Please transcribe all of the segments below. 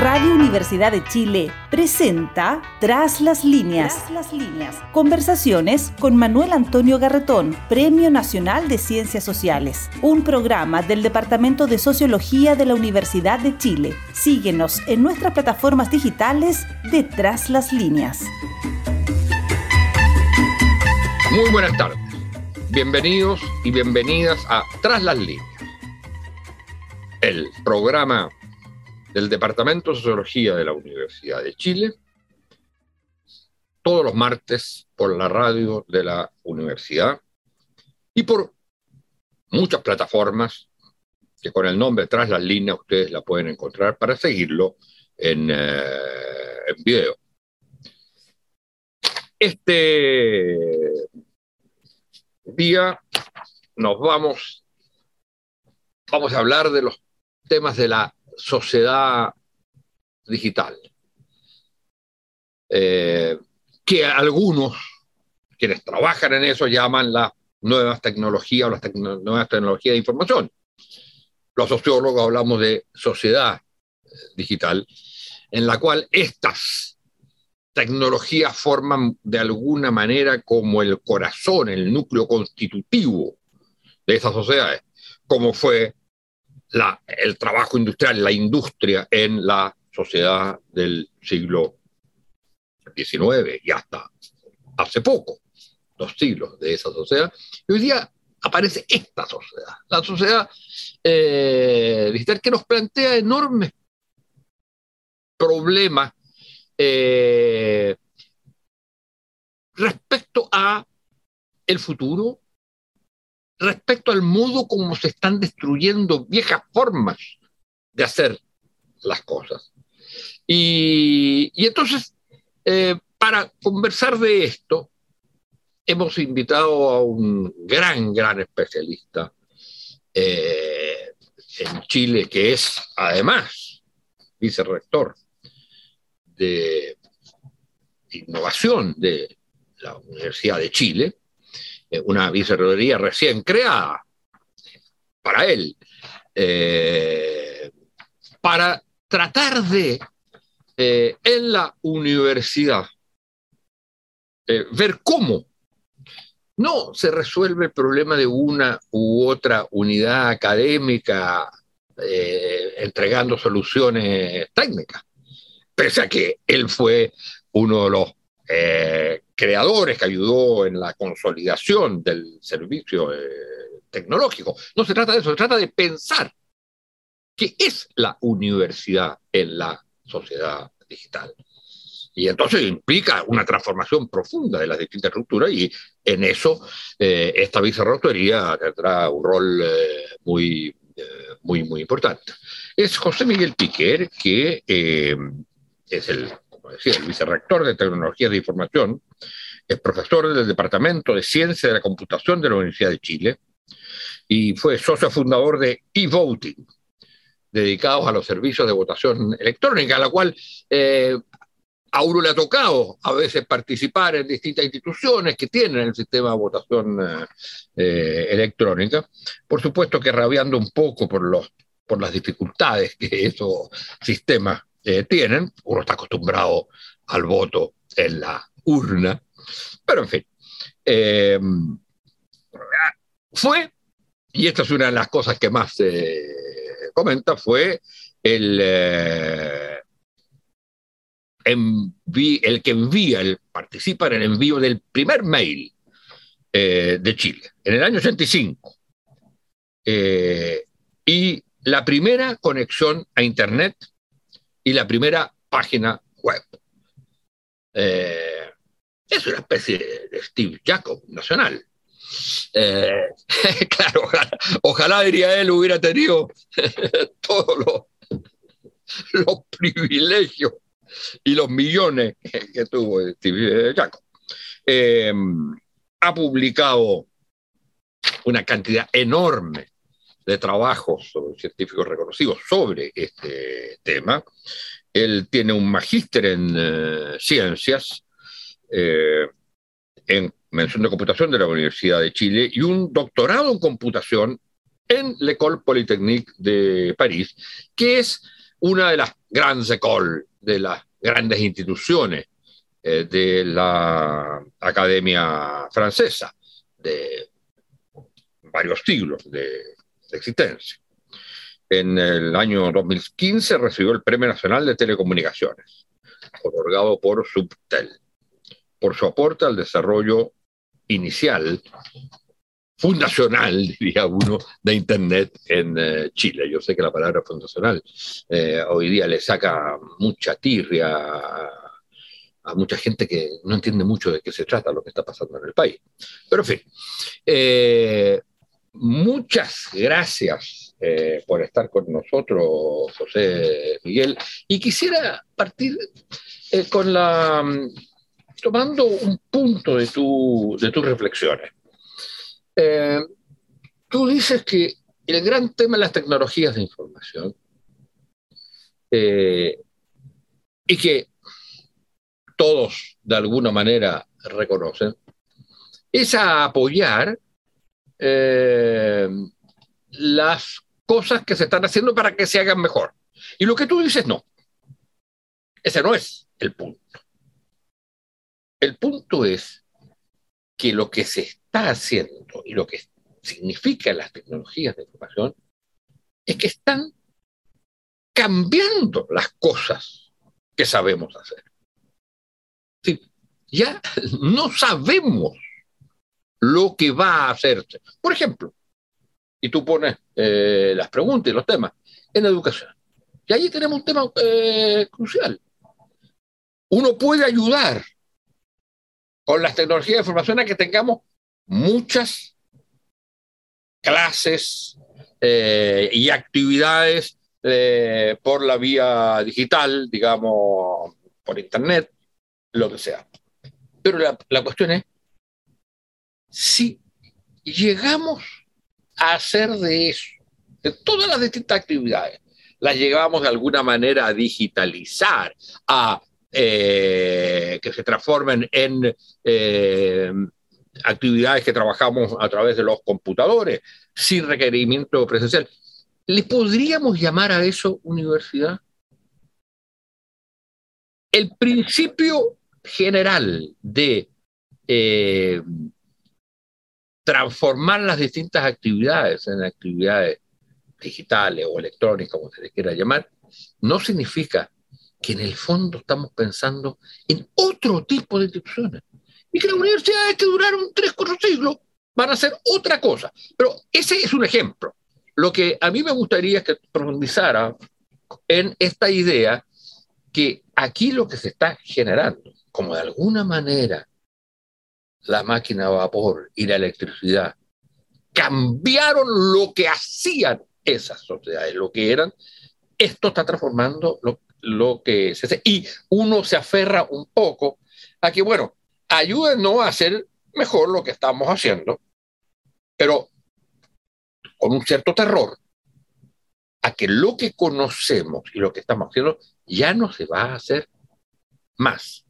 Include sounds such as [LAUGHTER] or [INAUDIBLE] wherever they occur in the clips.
Radio Universidad de Chile presenta Tras las líneas. las líneas. Conversaciones con Manuel Antonio Garretón, Premio Nacional de Ciencias Sociales, un programa del Departamento de Sociología de la Universidad de Chile. Síguenos en nuestras plataformas digitales de Tras las líneas. Muy buenas tardes. Bienvenidos y bienvenidas a Tras las líneas. El programa del Departamento de Sociología de la Universidad de Chile, todos los martes por la radio de la universidad y por muchas plataformas que con el nombre Tras las líneas ustedes la pueden encontrar para seguirlo en, eh, en video. Este día nos vamos, vamos a hablar de los temas de la sociedad digital, eh, que algunos, quienes trabajan en eso, llaman las nuevas tecnologías o las nuevas tecnologías de información. Los sociólogos hablamos de sociedad eh, digital, en la cual estas tecnologías forman de alguna manera como el corazón, el núcleo constitutivo de esas sociedades, como fue el trabajo industrial, la industria en la sociedad del siglo XIX y hasta hace poco, dos siglos de esa sociedad. Y hoy día aparece esta sociedad, la sociedad eh, digital que nos plantea enormes problemas eh, respecto a el futuro, respecto al modo como se están destruyendo viejas formas de hacer las cosas. Y, entonces, eh, para conversar de esto, hemos invitado a un gran, gran especialista eh, en Chile, que es además vicerrector de innovación de la Universidad de Chile, una vicerrectoría recién creada para él, eh, para tratar de, eh, en la universidad, ver cómo no se resuelve el problema de una u otra unidad académica entregando soluciones técnicas, pese a que él fue uno de los creadores que ayudó en la consolidación del servicio eh, tecnológico. No se trata de eso, se trata de pensar qué es la universidad en la sociedad digital. Y entonces implica una transformación profunda de las distintas estructuras y en eso eh, esta vicerrectoría tendrá un rol eh, muy, muy, muy importante. Es José Miguel Piquer, que es el decía, el vicerrector de Tecnologías de Información, es profesor del Departamento de Ciencia de la Computación de la Universidad de Chile y fue socio fundador de e-voting, dedicados a los servicios de votación electrónica, a la cual eh, a uno le ha tocado a veces participar en distintas instituciones que tienen el sistema de votación eh, eh, electrónica. Por supuesto que rabiando un poco por, los, por las dificultades que esos sistemas eh, tienen. Uno está acostumbrado al voto en la urna, pero en fin. Eh, fue, y esta es una de las cosas que más se comenta, fue el, eh, el que envía, el, participa en el envío del primer mail de Chile, en el año 85. y la primera conexión a Internet y la primera página web. Eh, es una especie de Steve Jacob nacional. Eh, [LAUGHS] claro, ojalá, diría él, hubiera tenido [LAUGHS] todos los, privilegios y los millones que tuvo Steve Jacob. Eh, ha publicado una cantidad enorme de trabajos científicos reconocidos sobre este tema. Él tiene un magíster en eh, ciencias, eh, en mención de computación de la Universidad de Chile y un doctorado en computación en l'École Polytechnique de París, que es una de las grandes écoles, de las grandes instituciones eh, de la Academia Francesa, de varios siglos de, existencia. En el año 2015 recibió el Premio Nacional de Telecomunicaciones, otorgado por Subtel, por su aporte al desarrollo inicial fundacional, [LAUGHS] diría uno, de Internet en eh, Chile. Yo sé que la palabra fundacional eh, hoy día le saca mucha tirria a, mucha gente que no entiende mucho de qué se trata lo que está pasando en el país. Pero en fin, eh, muchas gracias por estar con nosotros, José Miguel. Y quisiera partir con la tomando un punto de, tu, de tus reflexiones. Eh, tú dices que el gran tema de las tecnologías de información eh, y que todos de alguna manera reconocen es apoyar eh, las cosas que se están haciendo para que se hagan mejor. Y lo que tú dices, no. Ese no es el punto. El punto es que lo que se está haciendo y lo que significan las tecnologías de información es que están cambiando las cosas que sabemos hacer. ya [LAUGHS] no sabemos lo que va a hacerse. Por ejemplo, y tú pones eh, las preguntas y los temas en educación. Y ahí tenemos un tema eh, crucial. Uno puede ayudar con las tecnologías de información a que tengamos muchas clases eh, y actividades por la vía digital, digamos, por internet, lo que sea. Pero la cuestión es, si llegamos a hacer de eso, de todas las distintas actividades, las llegamos de alguna manera a digitalizar, a eh, que se transformen en eh, actividades que trabajamos a través de los computadores, sin requerimiento presencial. ¿Le podríamos llamar a eso universidad? El principio general de eh, transformar las distintas actividades en actividades digitales o electrónicas, como se les quiera llamar, no significa que en el fondo estamos pensando en otro tipo de instituciones. Y que las universidades que duraron tres, cuatro siglos van a hacer otra cosa. Pero ese es un ejemplo. Lo que a mí me gustaría que profundizara en esta idea que aquí lo que se está generando, como de alguna manera la máquina a vapor y la electricidad cambiaron lo que hacían esas sociedades, lo que eran, esto está transformando lo, lo que se hace. Y uno se aferra un poco a que, bueno, ayúdenos a hacer mejor lo que estamos haciendo, pero con un cierto terror a que lo que conocemos y lo que estamos haciendo ya no se va a hacer más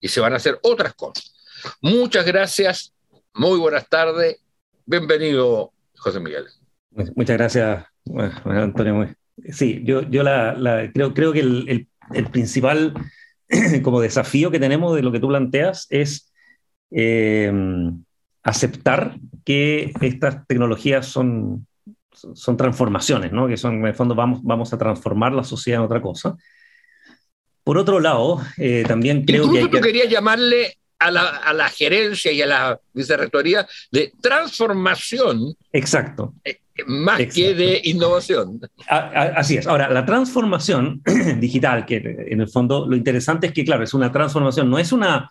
y se van a hacer otras cosas. Muchas gracias, muy buenas tardes, bienvenido José Miguel. Muchas gracias, Antonio. Sí, yo, yo la, creo, creo que el, el, principal [CLEARS THROAT] como desafío que tenemos de lo que tú planteas es eh, aceptar que estas tecnologías son, son transformaciones, ¿no? que son, en el fondo vamos, vamos a transformar la sociedad en otra cosa. Por otro lado, eh, también creo que... Hay que... quería llamarle a la, a la, gerencia y a la vicerrectoría de transformación. Exacto. Eh, más que de innovación. Así es. Ahora, la transformación [CLEARS THROAT] digital, que en el fondo lo interesante es que, claro, es una transformación, no es una,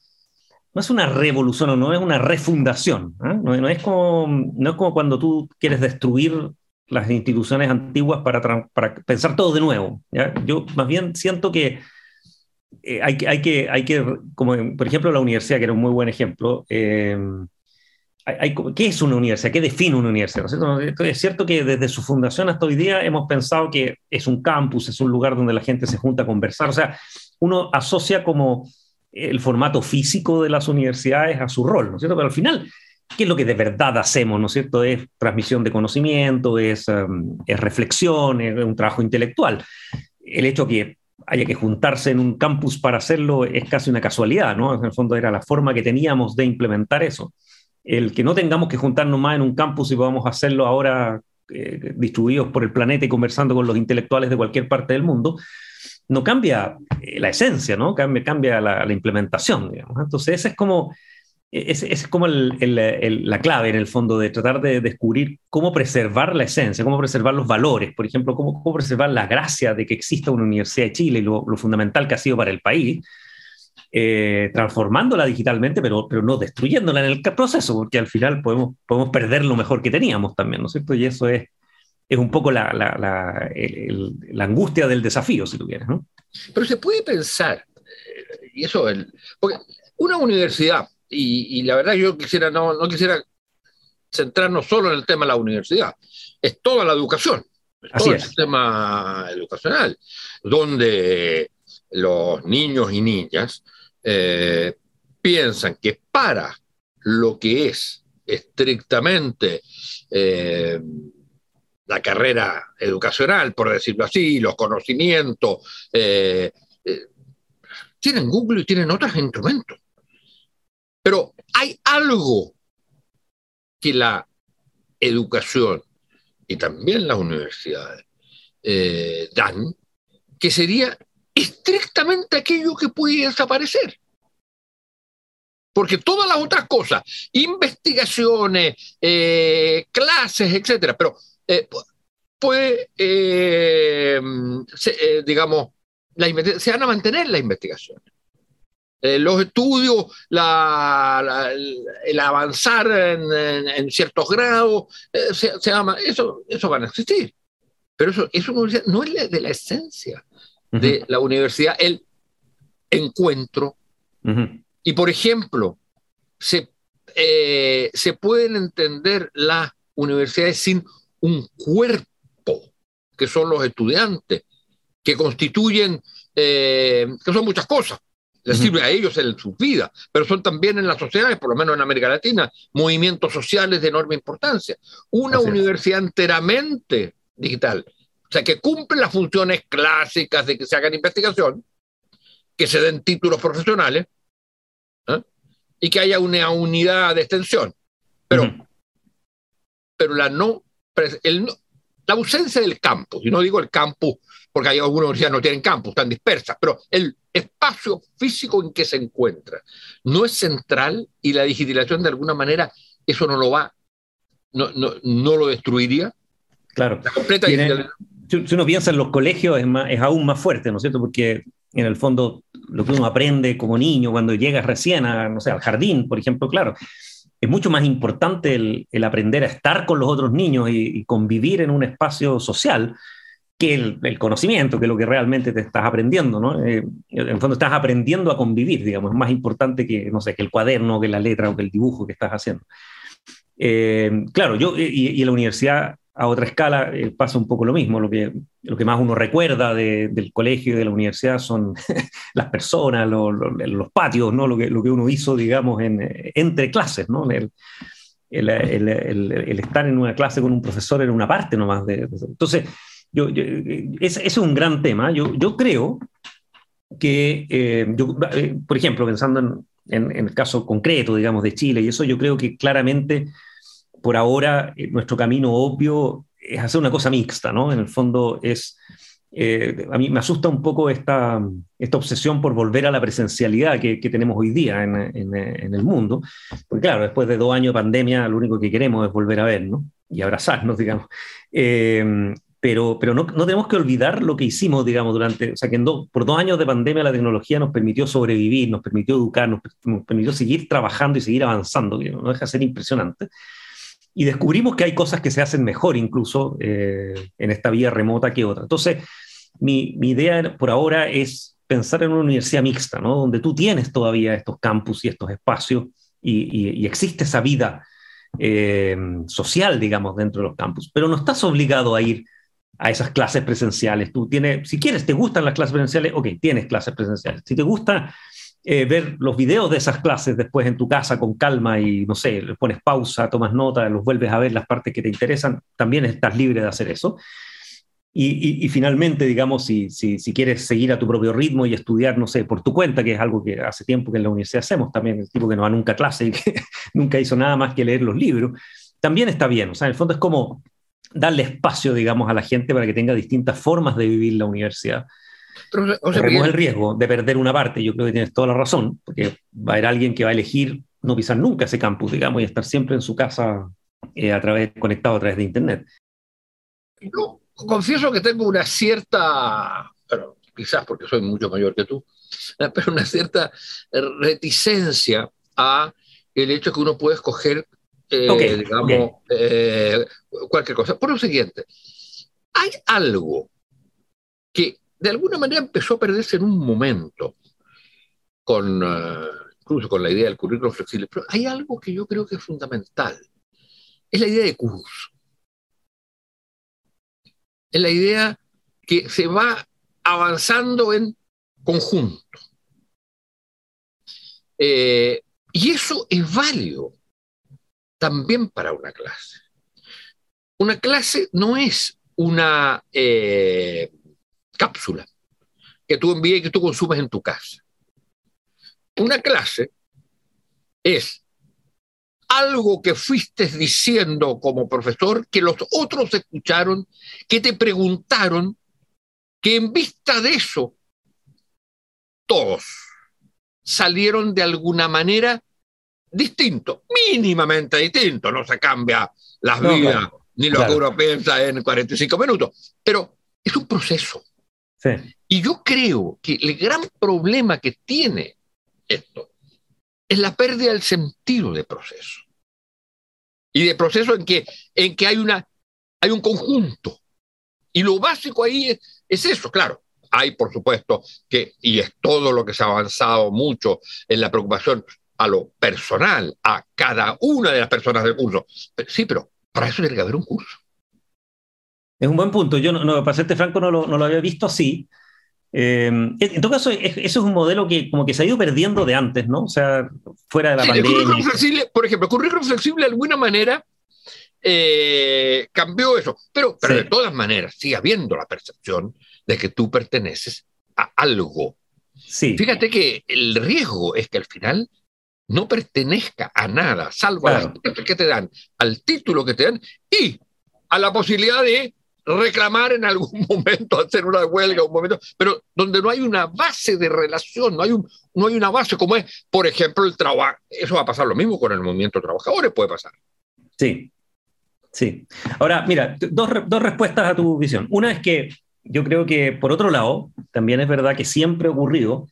no es una revolución o no es una refundación. ¿eh? No, no, es como, no es como cuando tú quieres destruir las instituciones antiguas para, para pensar todo de nuevo. ¿ya? Yo más bien siento que eh, hay, hay, que, hay que, como por ejemplo la universidad, que era un muy buen ejemplo, eh, ¿qué es una universidad? ¿Qué define una universidad? es cierto que desde su fundación hasta hoy día hemos pensado que es un campus, es un lugar donde la gente se junta a conversar. O sea, uno asocia como el formato físico de las universidades a su rol, ¿no es cierto? Pero al final, ¿qué es lo que de verdad hacemos, ¿no es cierto? Es transmisión de conocimiento, es, um, es reflexión, es un trabajo intelectual. El hecho que haya que juntarse en un campus para hacerlo es casi una casualidad, ¿no? En el fondo era la forma que teníamos de implementar eso. El que no tengamos que juntarnos más en un campus y podamos hacerlo ahora eh, distribuidos por el planeta y conversando con los intelectuales de cualquier parte del mundo, no cambia eh, la esencia, ¿no? Cambia, cambia la, implementación, digamos. Entonces, ese es como esa es como la clave en el fondo de tratar de descubrir cómo preservar la esencia, cómo preservar los valores, por ejemplo, cómo, cómo preservar la gracia de que exista una Universidad de Chile y lo, fundamental que ha sido para el país, eh, transformándola digitalmente, pero, pero no destruyéndola en el proceso, porque al final podemos, podemos perder lo mejor que teníamos también, ¿no es cierto? Y eso es, es un poco la, la, angustia del desafío, si tú quieres, ¿no? Pero se puede pensar, eh, y eso, porque una universidad y, la verdad yo quisiera, no, no quisiera centrarnos solo en el tema de la universidad, es toda la educación, es todo el sistema educacional, donde los niños y niñas eh, piensan que para lo que es estrictamente eh, la carrera educacional, por decirlo así, los conocimientos, eh, tienen Google y tienen otros instrumentos. Pero hay algo que la educación y también las universidades eh, dan, que sería estrictamente aquello que puede desaparecer. Porque todas las otras cosas, investigaciones, eh, clases, etcétera, pero eh, puede, digamos, se van a mantener las investigaciones. Eh, los estudios, el avanzar en, ciertos grados, eh, se, llama, eso, eso van a existir. Pero eso, eso no es de la esencia de la universidad, el encuentro. Y por ejemplo, se, eh, se pueden entender las universidades sin un cuerpo, que son los estudiantes, que constituyen, que son muchas cosas les sirve a ellos en sus vidas, pero son también en las sociedades, por lo menos en América Latina, movimientos sociales de enorme importancia. Una universidad enteramente digital, o sea, que cumple las funciones clásicas de que se hagan investigación, que se den títulos profesionales ¿eh? y que haya una unidad de extensión. Pero, pero la no, el la ausencia del campus, y no digo el campus porque hay algunas universidades que no tienen campus, están dispersas, pero el espacio físico en que se encuentra no es central y la digitalización de alguna manera eso no lo va, no, no, no lo destruiría. Claro. La completa si uno piensa en los colegios es, más, es aún más fuerte, ¿no es cierto? Porque en el fondo lo que uno aprende como niño cuando llega recién a, no sé, al jardín, por ejemplo, claro, es mucho más importante el, el aprender a estar con los otros niños y, y, convivir en un espacio social que el, conocimiento, que lo que realmente te estás aprendiendo, ¿no? Eh, en el fondo estás aprendiendo a convivir, digamos, es más importante que, no sé, que el cuaderno, que la letra o que el dibujo que estás haciendo. Eh, claro, yo, y, en la universidad a otra escala eh, pasa un poco lo mismo, lo que, lo que más uno recuerda del colegio y de la universidad son [LAUGHS] las personas, los patios, ¿no? Lo que, lo que uno hizo, digamos, en, entre clases, ¿no? El, el, el, estar en una clase con un profesor era una parte nomás de, de entonces yo, ese, es un gran tema. Yo, yo creo que, eh, yo, eh, por ejemplo, pensando en, en, el caso concreto, digamos, de Chile y eso, yo creo que claramente, por ahora, eh, nuestro camino obvio es hacer una cosa mixta, ¿no? En el fondo es... a mí me asusta un poco esta, esta obsesión por volver a la presencialidad que, que tenemos hoy día en, en, en, el mundo. Porque claro, después de dos años de pandemia, lo único que queremos es volver a ver, ¿no? Y abrazarnos, [LAUGHS] digamos. Eh, pero, pero no, no, tenemos que olvidar lo que hicimos, digamos, durante, o sea, que por dos años de pandemia la tecnología nos permitió sobrevivir, nos permitió educar, nos, permitió seguir trabajando y seguir avanzando, que no deja de ser impresionante. Y descubrimos que hay cosas que se hacen mejor incluso eh, en esta vía remota que otra. Entonces, mi, mi, idea por ahora es pensar en una universidad mixta, ¿no? donde tú tienes todavía estos campus y estos espacios y, y, existe esa vida eh, social, digamos, dentro de los campus, pero no estás obligado a ir a esas clases presenciales. Tú tienes, si quieres, te gustan las clases presenciales, ok, tienes clases presenciales. Si te gusta eh, ver los videos de esas clases después en tu casa con calma y, no sé, le pones pausa, tomas nota, los vuelves a ver las partes que te interesan, también estás libre de hacer eso. Y, finalmente, digamos, si, si, si, quieres seguir a tu propio ritmo y estudiar, no sé, por tu cuenta, que es algo que hace tiempo que en la universidad hacemos también, el tipo que no va nunca a clase y que [LAUGHS] nunca hizo nada más que leer los libros, también está bien. O sea, en el fondo es como darle espacio, digamos, a la gente para que tenga distintas formas de vivir la universidad. Pero, o el riesgo de perder una parte, yo creo que tienes toda la razón, porque va a haber alguien que va a elegir no pisar nunca ese campus, digamos, y estar siempre en su casa eh, a través, conectado a través de Internet. No confieso que tengo una cierta, pero quizás porque soy mucho mayor que tú, [LAUGHS] pero una cierta reticencia a el hecho que uno puede escoger, eh, digamos, eh, cualquier cosa. Por lo siguiente, hay algo que de alguna manera empezó a perderse en un momento, con, incluso con la idea del currículo flexible, pero hay algo que yo creo que es fundamental, es la idea de curso es la idea que se va avanzando en conjunto. Eh, y eso es válido también para una clase. Una clase no es una eh, cápsula que tú envíes y que tú consumes en tu casa. Una clase es algo que fuiste diciendo como profesor, que los otros escucharon, que te preguntaron, que en vista de eso, todos salieron de alguna manera distinto, mínimamente distinto, no se cambia las vidas ni lo que uno piensa en 45 minutos, pero es un proceso. Y yo creo que el gran problema que tiene esto es la pérdida del sentido de proceso. Y de proceso en que, en que hay, una, hay un conjunto. Y lo básico ahí es, es eso, claro. Hay, por supuesto, que, y es todo lo que se ha avanzado mucho en la preocupación a lo personal, a cada una de las personas del curso. Sí, pero para eso tiene que haber un curso. Es un buen punto. Yo, no, para serte franco, no lo, no lo había visto así. Eh, en todo caso, eso es un modelo que como que se ha ido perdiendo de antes, ¿no? O sea, fuera de la pandemia. flexible, por ejemplo, el currículum flexible de alguna manera eh, cambió eso, pero, pero de todas maneras sigue habiendo la percepción de que tú perteneces a algo. Sí. Fíjate que el riesgo es que al final no pertenezca a nada, salvo a las que te dan, al título que te dan y a la posibilidad de reclamar en algún [LAUGHS] momento, hacer una huelga, un momento, pero donde no hay una base de relación, no hay, un, no hay una base como es, por ejemplo, el trabajo. Eso va a pasar lo mismo con el movimiento de trabajadores, puede pasar. Sí, sí. Ahora, mira, dos, dos respuestas a tu visión. Una es que yo creo que, por otro lado, también es verdad que siempre ha ocurrido,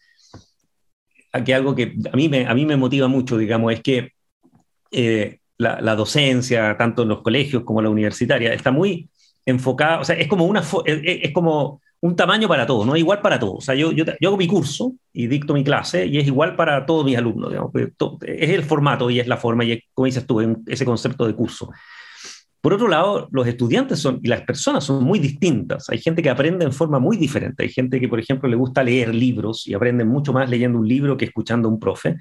que algo que a mí me, a mí me motiva mucho, digamos, es que eh, la, la, docencia, tanto en los colegios como en la universitaria, está muy enfocada, o sea, es como, una, es, como un tamaño para todo, ¿no? Igual para todos. O sea, yo, yo, yo, hago mi curso y dicto mi clase y es igual para todos mis alumnos, digamos. Es el formato y es la forma y es, como dices tú, ese concepto de curso. Por otro lado, los estudiantes son, y las personas son muy distintas. Hay gente que aprende en forma muy diferente. Hay gente que, por ejemplo, le gusta leer libros y aprende mucho más leyendo un libro que escuchando a un profe.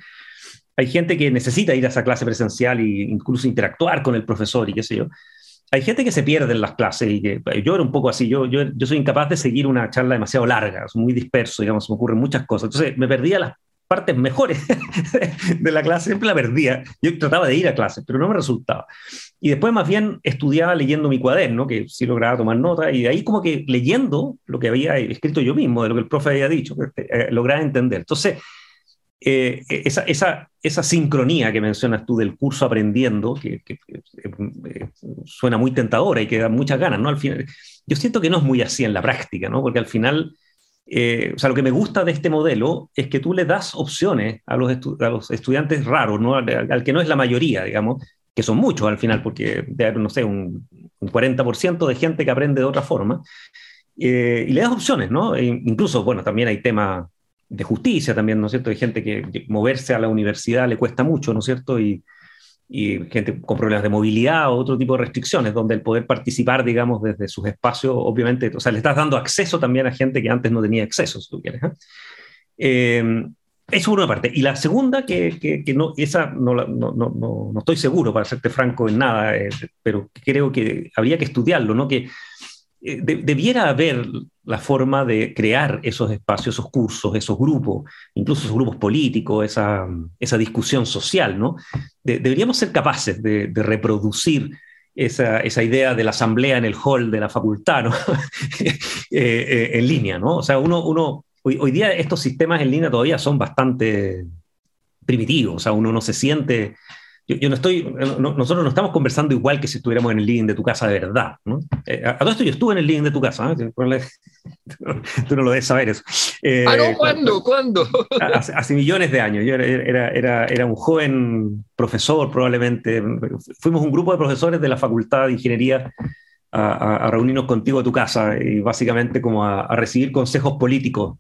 Hay gente que necesita ir a esa clase presencial e incluso interactuar con el profesor y qué sé yo hay gente que se pierde en las clases y que yo era un poco así, yo, yo, yo soy incapaz de seguir una charla demasiado larga, soy muy disperso, digamos, me ocurren muchas cosas. Entonces me perdía las partes mejores [LAUGHS] de la clase, siempre la perdía. Yo trataba de ir a clases, pero no me resultaba. Y después más bien estudiaba leyendo mi cuaderno, que sí lograba tomar nota, y de ahí como que leyendo lo que había escrito yo mismo, de lo que el profe había dicho, eh, lograba entender. Entonces, eh, esa, esa, esa, sincronía que mencionas tú del curso aprendiendo, que, eh, suena muy tentadora y que da muchas ganas, ¿no? Al final, yo siento que no es muy así en la práctica, ¿no? Porque al final, eh, o sea, lo que me gusta de este modelo es que tú le das opciones a los, a los estudiantes raros, ¿no? Al, que no es la mayoría, digamos, que son muchos al final, porque no sé, un, un 40% de gente que aprende de otra forma, y le das opciones, ¿no? E incluso, bueno, también hay temas de justicia también, ¿no es cierto? Hay gente que moverse a la universidad le cuesta mucho, ¿no es cierto? Y, y gente con problemas de movilidad o otro tipo de restricciones, donde el poder participar, digamos, desde sus espacios, obviamente, o sea, le estás dando acceso también a gente que antes no tenía acceso, si tú quieres. ¿eh? Eh, eso por una parte. Y la segunda, que, que, no, esa no, no, no, no, estoy seguro, para serte franco, en nada, eh, pero creo que habría que estudiarlo, ¿no? Que eh, debiera haber la forma de crear esos espacios, esos cursos, esos grupos, incluso esos grupos políticos, esa, esa discusión social, ¿no? deberíamos ser capaces de, reproducir esa, esa, idea de la asamblea en el hall de la facultad, ¿no? [LAUGHS] Eh, en línea, ¿no? O sea, uno, uno hoy, hoy, día estos sistemas en línea todavía son bastante primitivos, o sea, uno no se siente yo, no estoy, nosotros no estamos conversando igual que si estuviéramos en el living de tu casa de verdad. ¿no? Eh, a, todo esto yo estuve en el living de tu casa, ¿eh? [LAUGHS] tú no lo debes saber eso. Eh, ¿Ah, no? ¿Cuándo? ¿Cuándo? Hace, millones de años. Yo era, era, era, un joven profesor, probablemente. Fuimos un grupo de profesores de la Facultad de Ingeniería a, reunirnos contigo a tu casa y básicamente como a, recibir consejos políticos.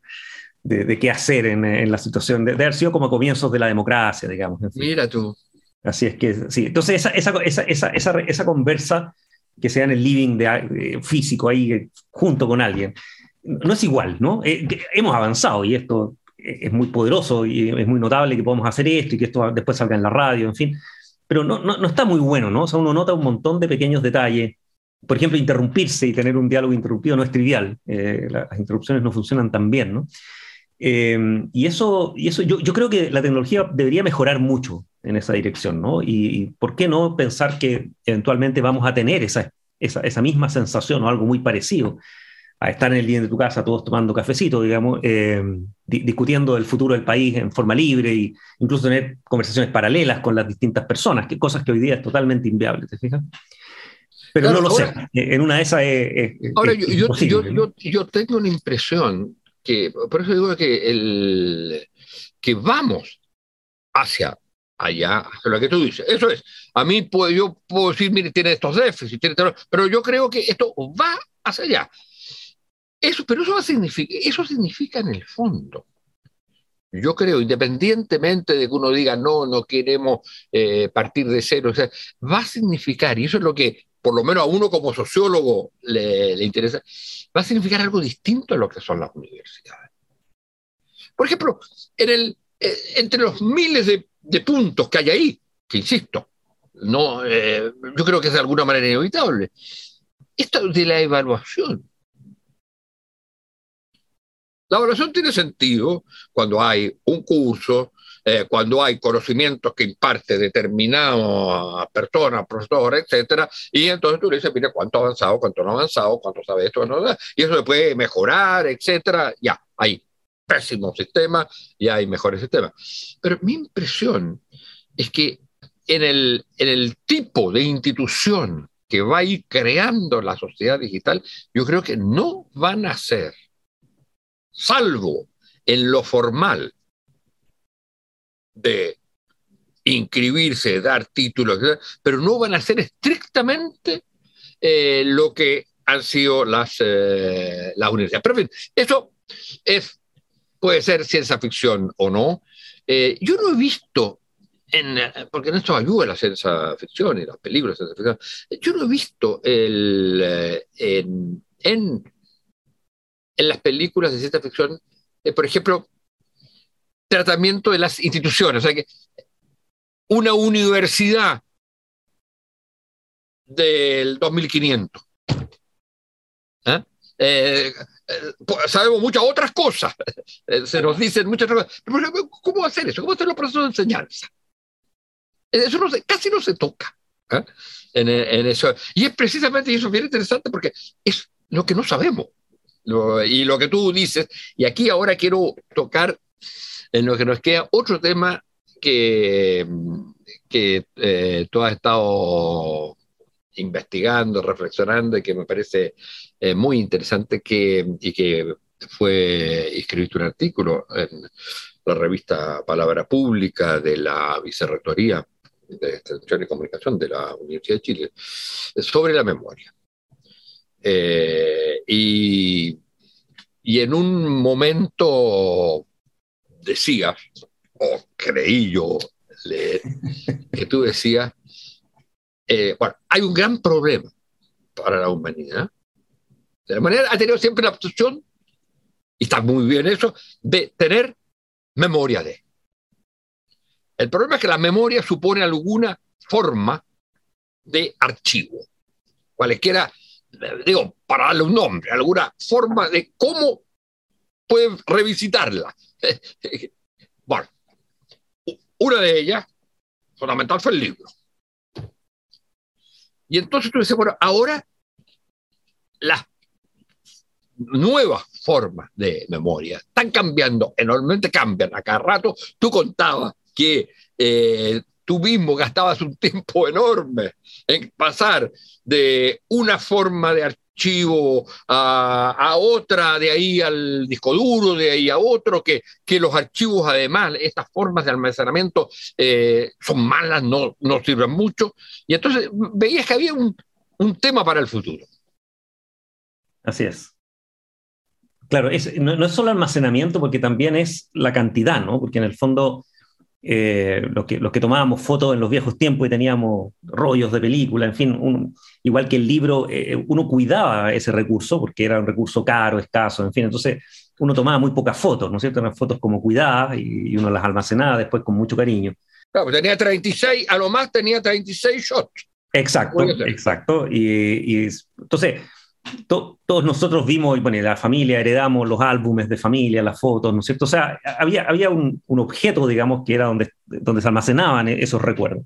De, qué hacer en, en la situación, de, de, haber sido como comienzos de la democracia, digamos. Mira tú. Así es que, sí. Entonces, esa, esa, esa, esa, conversa que sea en el living de, físico ahí eh, junto con alguien, no es igual, ¿no? Eh, hemos avanzado y esto es muy poderoso y es muy notable que podamos hacer esto y que esto después salga en la radio, en fin, pero no, no, no está muy bueno, ¿no? O sea, uno nota un montón de pequeños detalles. Por ejemplo, interrumpirse y tener un diálogo interrumpido no es trivial. Eh, las interrupciones no funcionan tan bien, ¿no? y eso, y eso yo, yo, creo que la tecnología debería mejorar mucho en esa dirección, ¿no? Y, por qué no pensar que eventualmente vamos a tener esa, esa, esa, misma sensación o algo muy parecido a estar en el día de tu casa todos tomando cafecito, digamos, eh, discutiendo el futuro del país en forma libre e incluso tener conversaciones paralelas con las distintas personas, que cosas que hoy día es totalmente inviable, ¿te fijas? Pero no lo sé, en una de esas es... ahora, yo, yo, yo, yo, tengo una impresión que, por eso digo que, el, que vamos hacia allá, lo que tú dices. Eso es. A mí puedo, yo puedo decir, mire, tiene estos déficits, pero yo creo que esto va hacia allá. Eso, pero eso, va a significar, eso significa en el fondo. Yo creo, independientemente de que uno diga, no, no queremos eh, partir de cero, va a significar, y eso es lo que por lo menos a uno como sociólogo le, le interesa, va a significar algo distinto a lo que son las universidades. Por ejemplo, eh, entre los miles de de puntos que hay ahí, que insisto, no, eh, yo creo que es de alguna manera inevitable. Esto de la evaluación. La evaluación tiene sentido cuando hay un curso, eh, cuando hay conocimientos que imparte determinada persona, profesor, etcétera, y entonces tú le dices, mira, cuánto ha avanzado, cuánto no ha avanzado, cuánto sabe esto, no, y eso se puede mejorar, etcétera, ya, ahí pésimo sistema y hay mejores sistemas. Pero mi impresión es que en el, en el tipo de institución que va a ir creando la sociedad digital, yo creo que no van a ser, salvo en lo formal de inscribirse, dar títulos, pero no van a ser estrictamente eh, lo que han sido las, eh, las universidades. Pero en fin, eso es puede ser ciencia ficción o no. Eh, yo no he visto, porque en esto ayuda la ciencia ficción y las películas de ciencia ficción, yo no he visto eh, en, en, las películas de ciencia ficción, eh, por ejemplo, tratamiento de las instituciones. O sea que una universidad del 2500. ¿Eh? Eh, eh, sabemos muchas otras cosas, [LAUGHS] eh, se nos dicen muchas cosas. ¿Cómo hacer eso? ¿Cómo hacer los procesos de enseñanza? Eso no casi no se toca en, en, eso. Y es precisamente, y eso es bien interesante porque es lo que no sabemos. y lo que tú dices, y aquí ahora quiero tocar en lo que nos queda otro tema que, que tú has estado investigando, reflexionando y que me parece eh, muy interesante que, y que fue escrito un artículo en la revista Palabra Pública de la Vicerrectoría de Extensión y Comunicación de la Universidad de Chile sobre la memoria. Eh, y, y en un momento decías, o creí yo leer, que tú decías eh, bueno, hay un gran problema para la humanidad. De la manera ha tenido siempre la obsesión, y está muy bien eso, de tener memoria de. El problema es que la memoria supone alguna forma de archivo. Cualquiera digo, para darle un nombre, alguna forma de cómo pueden revisitarla. [LAUGHS] Bueno, una de ellas, fundamental, fue el libro. Y entonces tú dices, bueno, ahora las nuevas formas de memoria están cambiando, enormemente cambian a cada rato. Tú contabas que eh, tú mismo gastabas un tiempo [LAUGHS] enorme en pasar de una forma de archivo a, otra, de ahí al disco duro, de ahí a otro, que, que los archivos además, estas formas de almacenamiento eh, son malas, no, no sirven mucho. Y entonces veías que había un, un tema para el futuro. Así es. Claro, no, no, es solo almacenamiento, porque también es la cantidad, ¿no? Porque en el fondo eh, los, que, los que tomábamos fotos en los viejos tiempos y teníamos rollos de película, en fin, igual que el libro, eh, uno cuidaba ese recurso porque era un recurso caro, escaso, en fin, entonces uno tomaba muy pocas fotos, ¿no es cierto? Eran fotos como cuidadas y, uno las almacenaba después con mucho cariño. Claro, tenía 36, a lo más tenía 36 shots. Exacto, exacto. Y, y entonces, todos nosotros vimos, y bueno, la familia heredamos los álbumes de familia, las fotos, ¿no es cierto? O sea, había, había un, objeto, digamos, que era donde, donde se almacenaban esos recuerdos.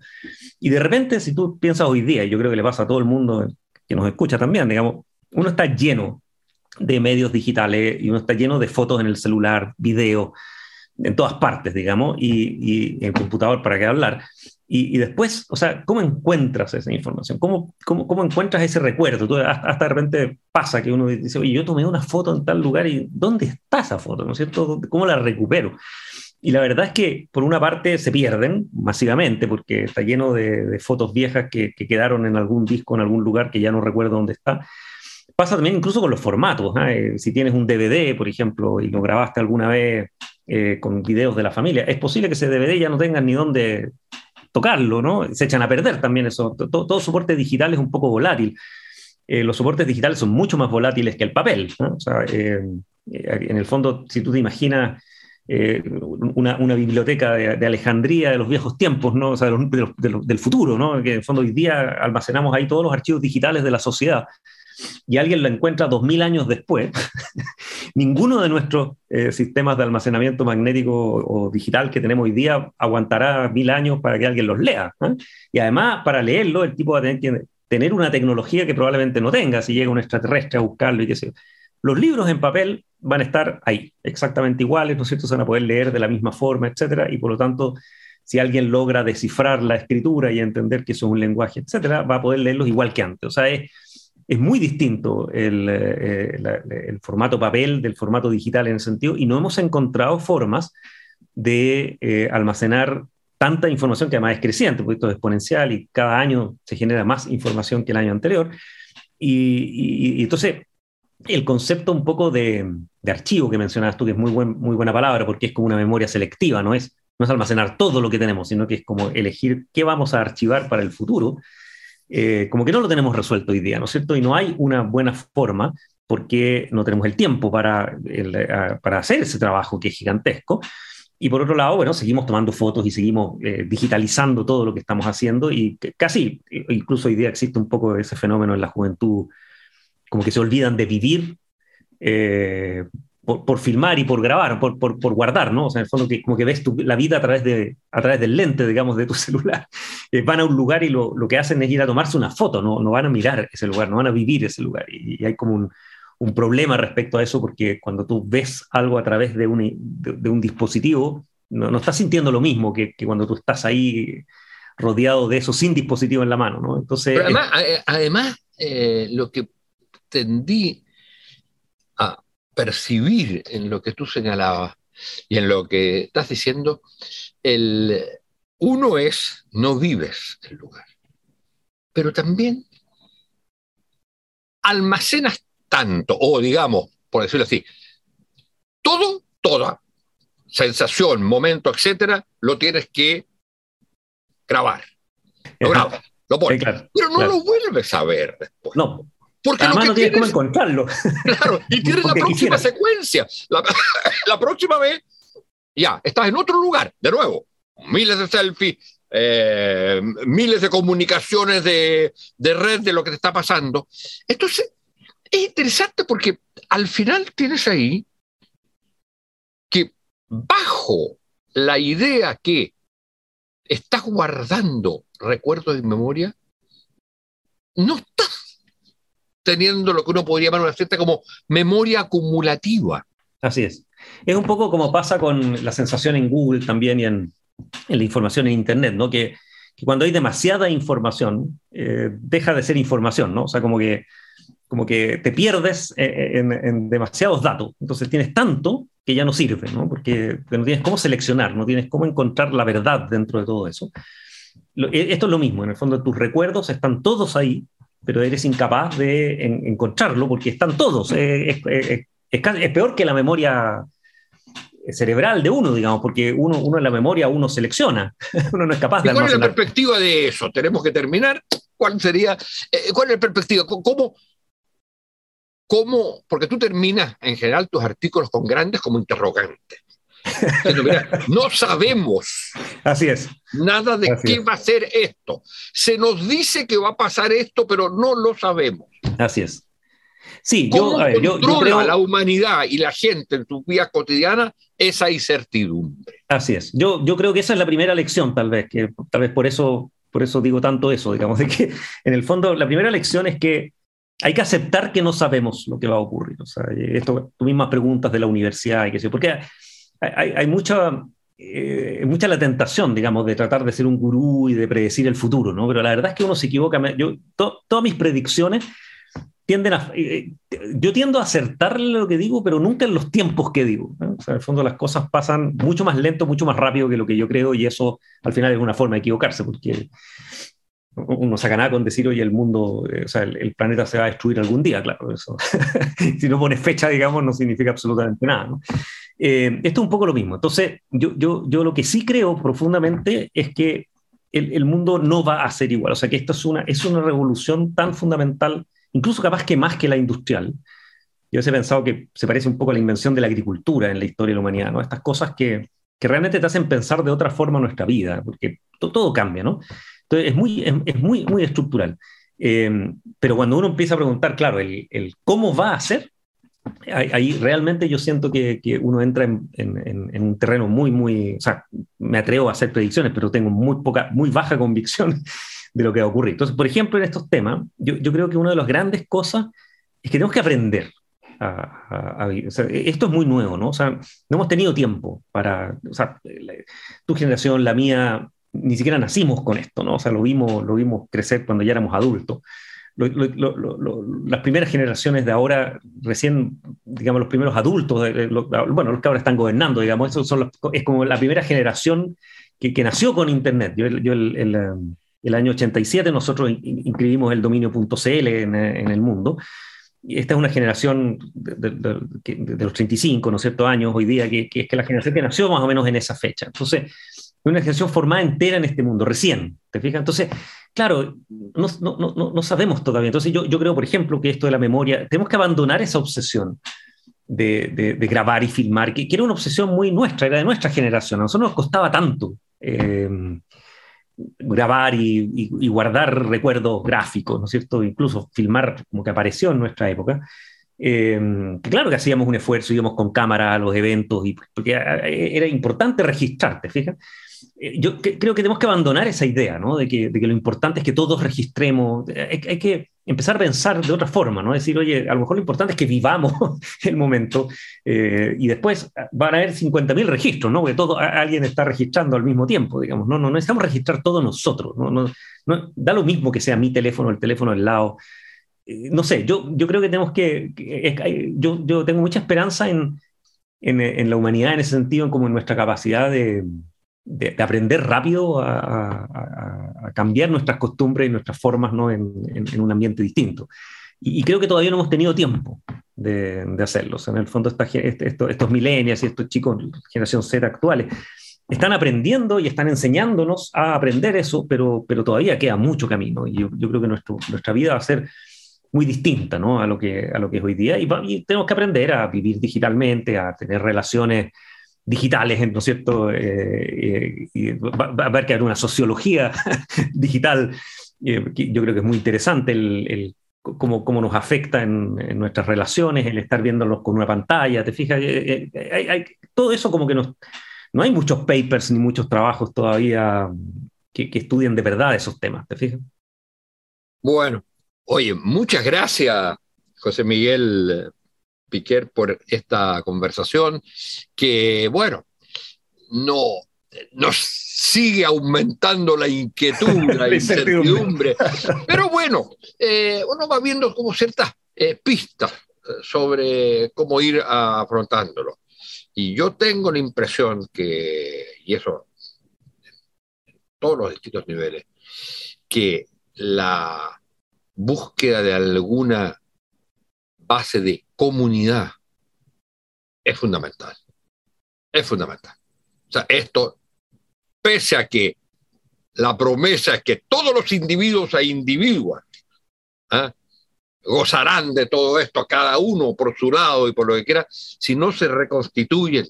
Y de repente, si tú piensas hoy día, y yo creo que le pasa a todo el mundo que nos escucha también, digamos, uno está lleno de medios digitales y uno está lleno de fotos en el celular, video, en todas partes, digamos, y, y en computador para qué hablar. Y, después, o sea, ¿cómo encuentras esa información? ¿Cómo, cómo, cómo encuentras ese recuerdo? Tú, hasta, de repente pasa que uno dice, oye, yo tomé una foto en tal lugar y ¿dónde está esa foto? ¿No es cierto? ¿Cómo la recupero? Y la verdad es que, por una parte, se pierden masivamente porque está lleno de, fotos viejas que, quedaron en algún disco, en algún lugar que ya no recuerdo dónde está. Pasa también incluso con los formatos. ¿eh? Si tienes un DVD, por ejemplo, y lo grabaste alguna vez eh, con videos de la familia, es posible que ese DVD ya no tenga ni dónde tocarlo, ¿no? Se echan a perder también eso. Todo, soporte digital es un poco volátil. Eh, los soportes digitales son mucho más volátiles que el papel. O sea, eh, eh, en el fondo, si tú te imaginas una, una, biblioteca de, Alejandría de los viejos tiempos, ¿no? O sea, del futuro, ¿no? que en el fondo hoy día almacenamos ahí todos los archivos digitales de la sociedad y alguien lo encuentra dos mil años después, [LAUGHS] ninguno de nuestros eh, sistemas de almacenamiento magnético o, digital que tenemos hoy día aguantará mil años para que alguien los lea. ¿eh? Y además, para leerlo, el tipo va a tener que tener una tecnología que probablemente no tenga si llega un extraterrestre a buscarlo y qué sé. Los libros en papel van a estar ahí, exactamente iguales, ¿no es cierto? Se van a poder leer de la misma forma, etcétera, y por lo tanto, si alguien logra descifrar la escritura y entender que eso es un lenguaje, etcétera, va a poder leerlos igual que antes. O sea, es, es muy distinto el, eh, el, formato papel del formato digital en ese sentido y no hemos encontrado formas de eh, almacenar tanta información que además es creciente, porque esto es exponencial y cada año se genera más información que el año anterior. Y, entonces, el concepto un poco de, archivo que mencionabas tú, que es muy, muy buena palabra, porque es como una memoria selectiva, no es, no es almacenar todo lo que tenemos, sino que es como elegir qué vamos a archivar para el futuro eh, como que no lo tenemos resuelto hoy día, ¿no es cierto? Y no hay una buena forma porque no tenemos el tiempo para, para hacer ese trabajo que es gigantesco. Y por otro lado, bueno, seguimos tomando fotos y seguimos eh, digitalizando todo lo que estamos haciendo y casi, incluso hoy día existe un poco ese fenómeno en la juventud, como que se olvidan de vivir eh, por, filmar y por grabar, por, por, por, guardar, ¿no? O sea, en el fondo, que, como que ves tu, la vida a través, de, a través del lente, digamos, de tu [LAUGHS] celular. Eh, van a un lugar y lo, lo, que hacen es ir a tomarse una foto, no, no van a mirar ese lugar, no van a vivir ese lugar. Y, hay como un, un, problema respecto a eso, porque cuando tú ves algo a través de un, de, un dispositivo, no, no, estás sintiendo lo mismo que, que, cuando tú estás ahí rodeado de eso sin dispositivo en la mano, ¿no? Entonces, además, eh, además eh, lo que tendí percibir en lo que tú señalabas y en lo que estás diciendo, el uno es no vives el lugar, pero también almacenas tanto, o digamos, por decirlo así, todo, toda sensación, momento, etcétera, lo tienes que grabar. Lo grabas, lo pones, pero no lo vuelves a ver después. No, porque Además, no tienes cómo encontrarlo. [LAUGHS] Claro, y [LAUGHS] tienes la próxima secuencia. [LAUGHS] La, próxima vez, ya, estás en otro lugar, de nuevo. Miles de selfies, eh, miles de comunicaciones de, de, red de lo que te está pasando. Entonces, es interesante porque al final tienes ahí que bajo la idea que estás guardando recuerdos de memoria, no estás teniendo lo que uno podría llamar una cierta como memoria acumulativa. Así es. Es un poco como pasa con la sensación en Google también y en, la información en Internet, ¿no? Que, cuando hay demasiada información, eh, deja de ser información, ¿no? O sea, como que, como que te pierdes eh, en, demasiados datos. Entonces tienes tanto que ya no sirve, ¿no? Porque no tienes cómo seleccionar, no tienes cómo encontrar la verdad dentro de todo eso. E, esto es lo mismo, en el fondo tus recuerdos están todos ahí, pero eres incapaz de encontrarlo porque están todos. es, es, peor que la memoria cerebral de uno, digamos, porque uno, uno en la memoria uno selecciona, [LAUGHS] uno no es capaz de... ¿Y ¿Cuál es la perspectiva de eso? Tenemos que terminar. ¿Cuál sería? Eh, ¿Cuál es la perspectiva? ¿Cómo, ¿Cómo? Porque tú terminas en general tus artículos con grandes como interrogantes. No sabemos. Así es. Nada de qué va a ser esto. Se nos dice que va a pasar esto, pero no lo sabemos. Así es. Sí, yo, a yo, creo... la humanidad y la gente en su vida cotidiana esa incertidumbre. Así es. Yo, yo creo que esa es la primera lección, tal vez, que tal vez por eso, por eso digo tanto eso, digamos, [LAUGHS] de que en el fondo la primera lección es que hay que aceptar que no sabemos lo que va a ocurrir. O sea, esto, tú mismas preguntas de la universidad y qué sé porque hay, hay mucha, eh, mucha la tentación, digamos, de tratar de ser un gurú y de predecir el futuro, ¿no? Pero la verdad es que uno se equivoca. Yo, todas mis predicciones tienden a... Eh, yo tiendo a acertarle lo que digo, pero nunca en los tiempos que digo. O sea, en el fondo las cosas pasan mucho más lento, mucho más rápido que lo que yo creo y eso al final es una forma de equivocarse, porque uno saca nada con decir, oye, el mundo, eh, o sea, el, planeta se va a destruir algún día, claro, eso. [LAUGHS] si no pones fecha, digamos, no significa absolutamente nada. ¿no? Eh, esto es un poco lo mismo. Entonces, yo, yo, yo lo que sí creo profundamente es que el, el, mundo no va a ser igual. O sea, que esto es una, es una revolución tan fundamental incluso capaz que más que la industrial. Yo he pensado que se parece un poco a la invención de la agricultura en la historia de la humanidad, ¿no? Estas cosas que, que realmente te hacen pensar de otra forma nuestra vida, porque todo cambia, ¿no? Entonces es muy, es, muy, muy estructural. Eh, pero cuando uno empieza a preguntar, claro, el, el cómo va a ser, ahí, realmente yo siento que, que uno entra en, en, en, un terreno muy, muy, o sea, me atrevo a hacer predicciones, pero tengo muy poca, muy baja [LAUGHS] convicción de lo que va a ocurrir. Entonces, por ejemplo, en estos temas, yo, yo creo que una de las grandes cosas es que tenemos que aprender. A, a, esto es muy nuevo, ¿no? O sea, no hemos tenido tiempo para, o sea, tu generación, la mía, ni siquiera nacimos con esto, ¿no? O sea, lo vimos, lo vimos crecer cuando ya éramos adultos. Las primeras generaciones de ahora, recién, digamos, los primeros adultos, bueno, los que ahora están gobernando, digamos, eso son es como la primera generación que, que nació con Internet. Yo, yo el, el año 87 nosotros inscribimos el dominio.cl en, en el mundo. Esta es una generación de, de, los 35, ¿no es cierto?, años hoy día, que, que, es que la generación que nació más o menos en esa fecha. Entonces, es una generación formada entera en este mundo, recién, ¿te fijas? Entonces, claro, no, no, no, no sabemos todavía. Entonces, yo, yo creo, por ejemplo, que esto de la memoria, tenemos que abandonar esa obsesión de, de, grabar y filmar, que, que, era una obsesión muy nuestra, era de nuestra generación. A nosotros nos costaba tanto. Eh, grabar y, guardar recuerdos gráficos, ¿no es cierto? Incluso filmar como que apareció en nuestra época. Eh, claro que hacíamos un esfuerzo, íbamos con cámara a los eventos, y, porque era importante registrarte, fíjate. Eh, yo creo que tenemos que abandonar esa idea, ¿no? De que, de que lo importante es que todos registremos. Hay, hay, que empezar a pensar de otra forma, ¿no? Decir, oye, a lo mejor lo importante es que vivamos [LAUGHS] el momento eh, y después van a haber 50.000 registros, ¿no? Porque todo, alguien está registrando al mismo tiempo, digamos. No, no, necesitamos registrar todos nosotros, ¿no? no, no da lo mismo que sea mi teléfono, el teléfono al lado. Eh, no sé, yo, yo creo que tenemos que. yo, yo tengo mucha esperanza en, en, en la humanidad en ese sentido, como en nuestra capacidad de de, aprender rápido a, cambiar nuestras costumbres y nuestras formas ¿no? en, un ambiente distinto. Y, creo que todavía no hemos tenido tiempo de, hacerlo. en el fondo, este, estos millennials y estos chicos, generación Z actuales, están aprendiendo y están enseñándonos a aprender eso, pero, pero todavía queda mucho camino. Y yo, creo que nuestro, nuestra vida va a ser muy distinta ¿no? a, lo que, a lo que es hoy día. Y, y tenemos que aprender a vivir digitalmente, a tener relaciones digitales, ¿no es cierto? Eh, eh, va, a haber que haber una sociología [LAUGHS] digital. Eh, yo creo que es muy interesante el, cómo, cómo nos afecta en, nuestras relaciones, el estar viéndolos con una pantalla, ¿te fijas? Eh, hay, todo eso como que nos, no hay muchos papers ni muchos trabajos todavía que, que estudien de verdad esos temas, ¿te fijas? Bueno, oye, muchas gracias, José Miguel Piquer, por esta conversación, que, bueno, no, nos sigue aumentando la inquietud, la [LAUGHS] incertidumbre. Pero bueno, eh, uno va viendo como ciertas eh, pistas eh, sobre cómo ir afrontándolo. Y yo tengo la impresión que, y eso en todos los distintos niveles, que la búsqueda de alguna base de comunidad es fundamental. Es fundamental. O sea, esto pese a que la promesa es que todos los individuos e individuas ¿ah? gozarán de todo esto, cada uno por su lado y por lo que quiera, si no se reconstituyen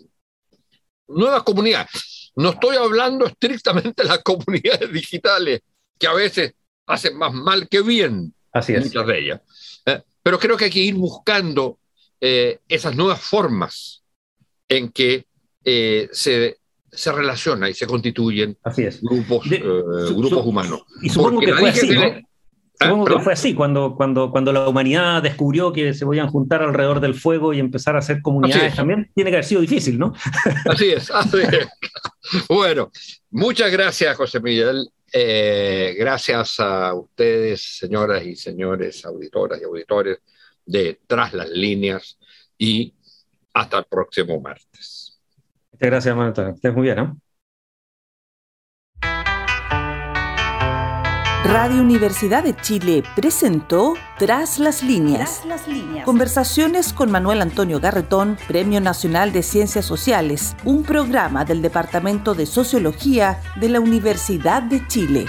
nuevas comunidades. No estoy hablando estrictamente de las [LAUGHS] comunidades digitales, que a veces hacen más mal que bien, Así es. muchas de ellas. ¿eh? Pero creo que hay que ir buscando eh, esas nuevas formas en que eh, se se relaciona y se constituyen grupos, eh, grupos humanos. Y supongo que fue así, Supongo que fue así cuando, cuando, cuando la humanidad descubrió que se podían juntar alrededor del fuego y empezar a hacer comunidades también. Tiene que haber sido difícil, ¿no? Así es, así es. [LAUGHS] Bueno, muchas gracias, José Miguel. Eh, gracias a ustedes, señoras y señores, auditoras y auditores de Tras las Líneas y hasta el próximo martes. Muchas gracias, Manuel. Estés muy bien, ¿no? Radio Universidad de Chile presentó Tras las líneas. las líneas. Conversaciones con Manuel Antonio Garretón, Premio Nacional de Ciencias Sociales, un programa del Departamento de Sociología de la Universidad de Chile.